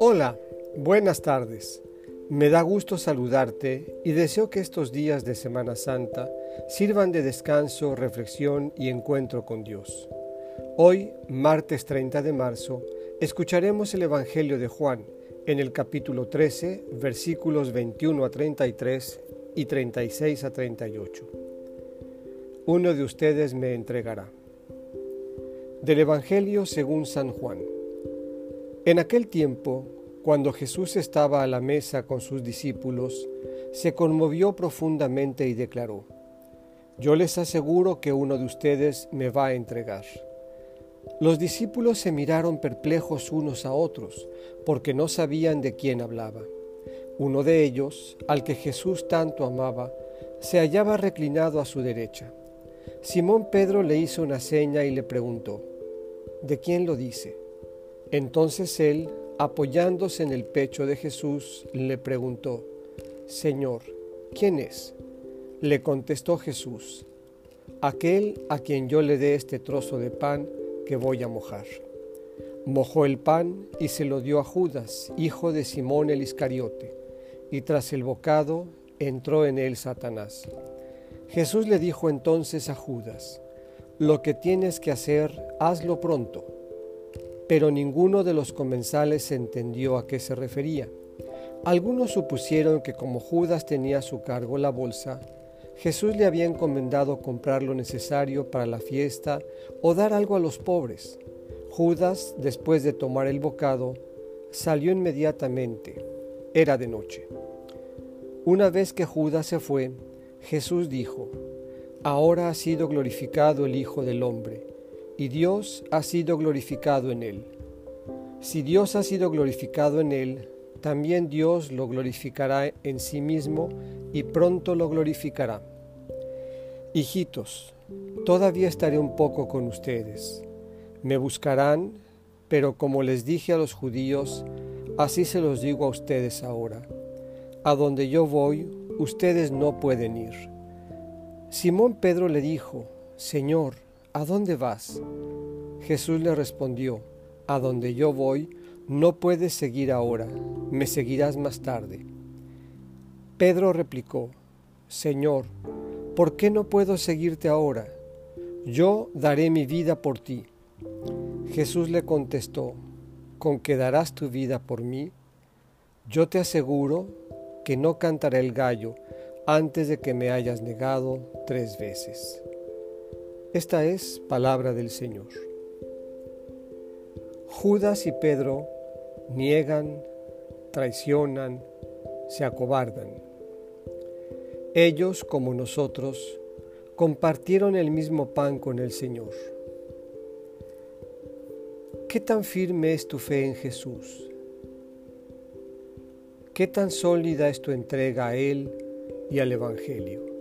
Hola, buenas tardes. Me da gusto saludarte y deseo que estos días de Semana Santa sirvan de descanso, reflexión y encuentro con Dios. Hoy, martes 30 de marzo, escucharemos el Evangelio de Juan en el capítulo 13, versículos 21 a 33 y 36 a 38. Uno de ustedes me entregará. Del Evangelio según San Juan. En aquel tiempo, cuando Jesús estaba a la mesa con sus discípulos, se conmovió profundamente y declaró, Yo les aseguro que uno de ustedes me va a entregar. Los discípulos se miraron perplejos unos a otros, porque no sabían de quién hablaba. Uno de ellos, al que Jesús tanto amaba, se hallaba reclinado a su derecha. Simón Pedro le hizo una seña y le preguntó, ¿de quién lo dice? Entonces él, apoyándose en el pecho de Jesús, le preguntó, Señor, ¿quién es? Le contestó Jesús, aquel a quien yo le dé este trozo de pan que voy a mojar. Mojó el pan y se lo dio a Judas, hijo de Simón el Iscariote, y tras el bocado entró en él Satanás. Jesús le dijo entonces a Judas, lo que tienes que hacer, hazlo pronto pero ninguno de los comensales entendió a qué se refería. Algunos supusieron que como Judas tenía a su cargo la bolsa, Jesús le había encomendado comprar lo necesario para la fiesta o dar algo a los pobres. Judas, después de tomar el bocado, salió inmediatamente. Era de noche. Una vez que Judas se fue, Jesús dijo, Ahora ha sido glorificado el Hijo del Hombre y Dios ha sido glorificado en él. Si Dios ha sido glorificado en él, también Dios lo glorificará en sí mismo y pronto lo glorificará. Hijitos, todavía estaré un poco con ustedes. Me buscarán, pero como les dije a los judíos, así se los digo a ustedes ahora. A donde yo voy, ustedes no pueden ir. Simón Pedro le dijo, Señor, ¿A dónde vas? Jesús le respondió, A donde yo voy, no puedes seguir ahora, me seguirás más tarde. Pedro replicó, Señor, ¿por qué no puedo seguirte ahora? Yo daré mi vida por ti. Jesús le contestó, ¿con qué darás tu vida por mí? Yo te aseguro que no cantaré el gallo antes de que me hayas negado tres veces. Esta es palabra del Señor. Judas y Pedro niegan, traicionan, se acobardan. Ellos, como nosotros, compartieron el mismo pan con el Señor. ¿Qué tan firme es tu fe en Jesús? ¿Qué tan sólida es tu entrega a Él y al Evangelio?